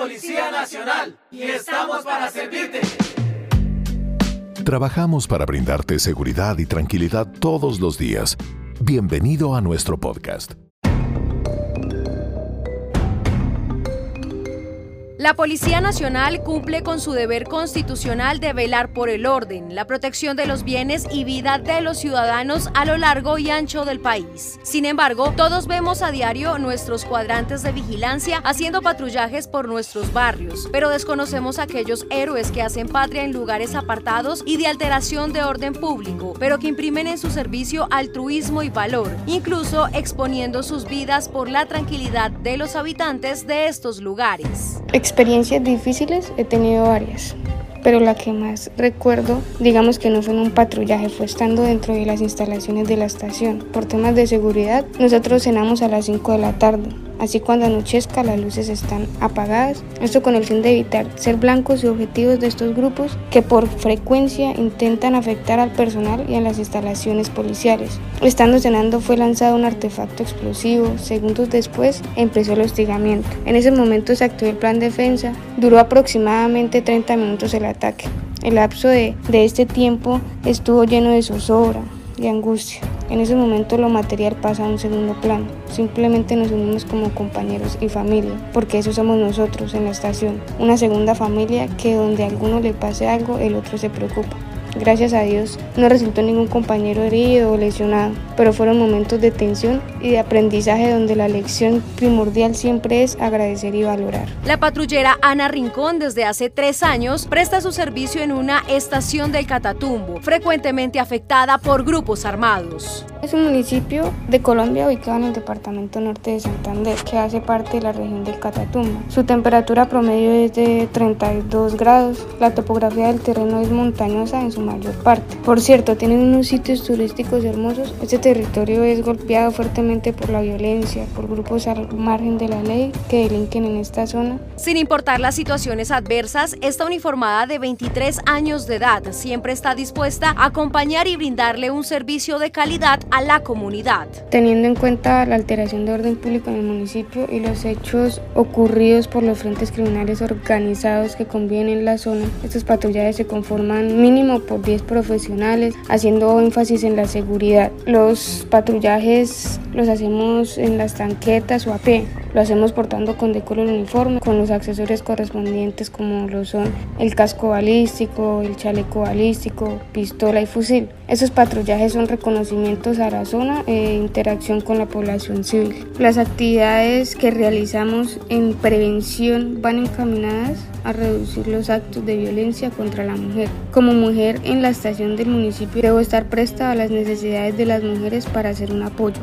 Policía Nacional y estamos para servirte. Trabajamos para brindarte seguridad y tranquilidad todos los días. Bienvenido a nuestro podcast. La Policía Nacional cumple con su deber constitucional de velar por el orden, la protección de los bienes y vida de los ciudadanos a lo largo y ancho del país. Sin embargo, todos vemos a diario nuestros cuadrantes de vigilancia haciendo patrullajes por nuestros barrios, pero desconocemos a aquellos héroes que hacen patria en lugares apartados y de alteración de orden público, pero que imprimen en su servicio altruismo y valor, incluso exponiendo sus vidas por la tranquilidad de los habitantes de estos lugares. Experiencias difíciles he tenido varias, pero la que más recuerdo, digamos que no fue en un patrullaje, fue estando dentro de las instalaciones de la estación. Por temas de seguridad, nosotros cenamos a las 5 de la tarde. Así cuando anochezca las luces están apagadas, esto con el fin de evitar ser blancos y objetivos de estos grupos que por frecuencia intentan afectar al personal y a las instalaciones policiales. Estando cenando fue lanzado un artefacto explosivo, segundos después empezó el hostigamiento. En ese momento se activó el plan de defensa, duró aproximadamente 30 minutos el ataque. El lapso de, de este tiempo estuvo lleno de zozobra, de angustia. En ese momento lo material pasa a un segundo plano. Simplemente nos unimos como compañeros y familia, porque eso somos nosotros en la estación. Una segunda familia que donde a alguno le pase algo, el otro se preocupa. Gracias a Dios no resultó ningún compañero herido o lesionado, pero fueron momentos de tensión y de aprendizaje donde la lección primordial siempre es agradecer y valorar. La patrullera Ana Rincón desde hace tres años presta su servicio en una estación del Catatumbo, frecuentemente afectada por grupos armados. Es un municipio de Colombia ubicado en el departamento norte de Santander, que hace parte de la región del Catatumbo. Su temperatura promedio es de 32 grados. La topografía del terreno es montañosa en su mayor parte. Por cierto, tienen unos sitios turísticos hermosos. Este territorio es golpeado fuertemente por la violencia, por grupos al margen de la ley que delinquen en esta zona. Sin importar las situaciones adversas, esta uniformada de 23 años de edad siempre está dispuesta a acompañar y brindarle un servicio de calidad a la comunidad. Teniendo en cuenta la alteración de orden público en el municipio y los hechos ocurridos por los frentes criminales organizados que conviven en la zona, estos patrullajes se conforman mínimo por 10 profesionales, haciendo énfasis en la seguridad. Los patrullajes los hacemos en las tanquetas o a pie. Lo hacemos portando con decoro el uniforme, con los accesorios correspondientes como lo son el casco balístico, el chaleco balístico, pistola y fusil. Esos patrullajes son reconocimientos a la zona e interacción con la población civil. Las actividades que realizamos en prevención van encaminadas a reducir los actos de violencia contra la mujer. Como mujer en la estación del municipio debo estar presta a las necesidades de las mujeres para hacer un apoyo.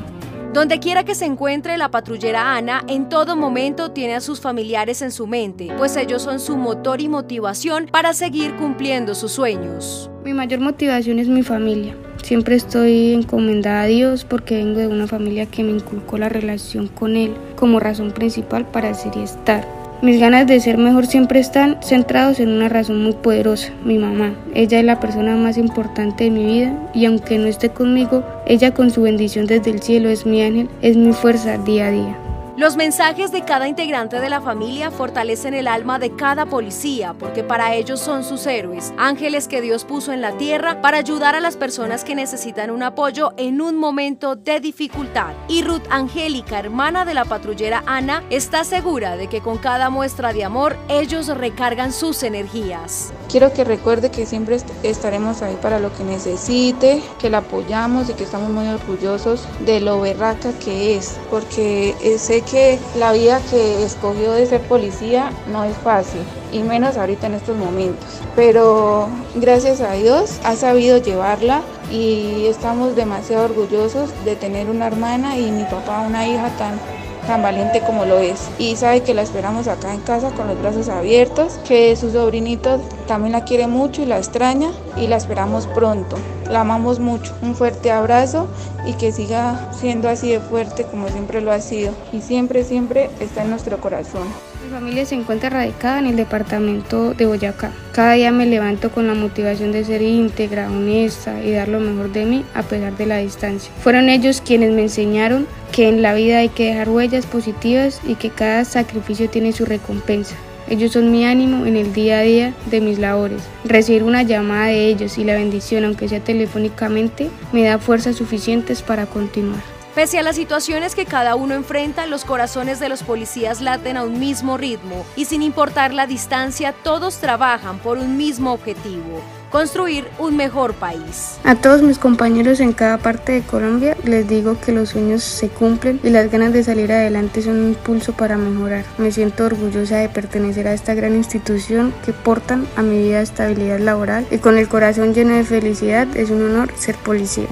Donde quiera que se encuentre la patrullera Ana, en todo momento tiene a sus familiares en su mente, pues ellos son su motor y motivación para seguir cumpliendo sus sueños. Mi mayor motivación es mi familia. Siempre estoy encomendada a Dios porque vengo de una familia que me inculcó la relación con Él como razón principal para ser y estar. Mis ganas de ser mejor siempre están centrados en una razón muy poderosa, mi mamá. Ella es la persona más importante de mi vida y aunque no esté conmigo, ella con su bendición desde el cielo es mi ángel, es mi fuerza día a día. Los mensajes de cada integrante de la familia fortalecen el alma de cada policía porque para ellos son sus héroes, ángeles que Dios puso en la tierra para ayudar a las personas que necesitan un apoyo en un momento de dificultad. Y Ruth Angélica, hermana de la patrullera Ana, está segura de que con cada muestra de amor ellos recargan sus energías. Quiero que recuerde que siempre estaremos ahí para lo que necesite, que la apoyamos y que estamos muy orgullosos de lo berraca que es, porque sé que la vida que escogió de ser policía no es fácil y menos ahorita en estos momentos. Pero gracias a Dios ha sabido llevarla y estamos demasiado orgullosos de tener una hermana y mi papá una hija tan tan valiente como lo es. Y sabe que la esperamos acá en casa con los brazos abiertos, que su sobrinito también la quiere mucho y la extraña y la esperamos pronto. La amamos mucho. Un fuerte abrazo y que siga siendo así de fuerte como siempre lo ha sido. Y siempre, siempre está en nuestro corazón. Mi familia se encuentra radicada en el departamento de Boyacá. Cada día me levanto con la motivación de ser íntegra, honesta y dar lo mejor de mí a pesar de la distancia. Fueron ellos quienes me enseñaron que en la vida hay que dejar huellas positivas y que cada sacrificio tiene su recompensa. Ellos son mi ánimo en el día a día de mis labores. Recibir una llamada de ellos y la bendición, aunque sea telefónicamente, me da fuerzas suficientes para continuar. Pese a las situaciones que cada uno enfrenta, los corazones de los policías laten a un mismo ritmo y sin importar la distancia, todos trabajan por un mismo objetivo, construir un mejor país. A todos mis compañeros en cada parte de Colombia les digo que los sueños se cumplen y las ganas de salir adelante son un impulso para mejorar. Me siento orgullosa de pertenecer a esta gran institución que portan a mi vida estabilidad laboral y con el corazón lleno de felicidad es un honor ser policía.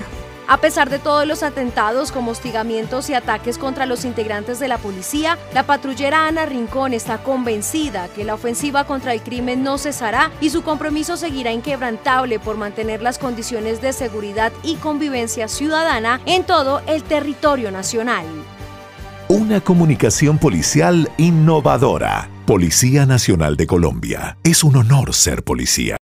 A pesar de todos los atentados como hostigamientos y ataques contra los integrantes de la policía, la patrullera Ana Rincón está convencida que la ofensiva contra el crimen no cesará y su compromiso seguirá inquebrantable por mantener las condiciones de seguridad y convivencia ciudadana en todo el territorio nacional. Una comunicación policial innovadora. Policía Nacional de Colombia. Es un honor ser policía.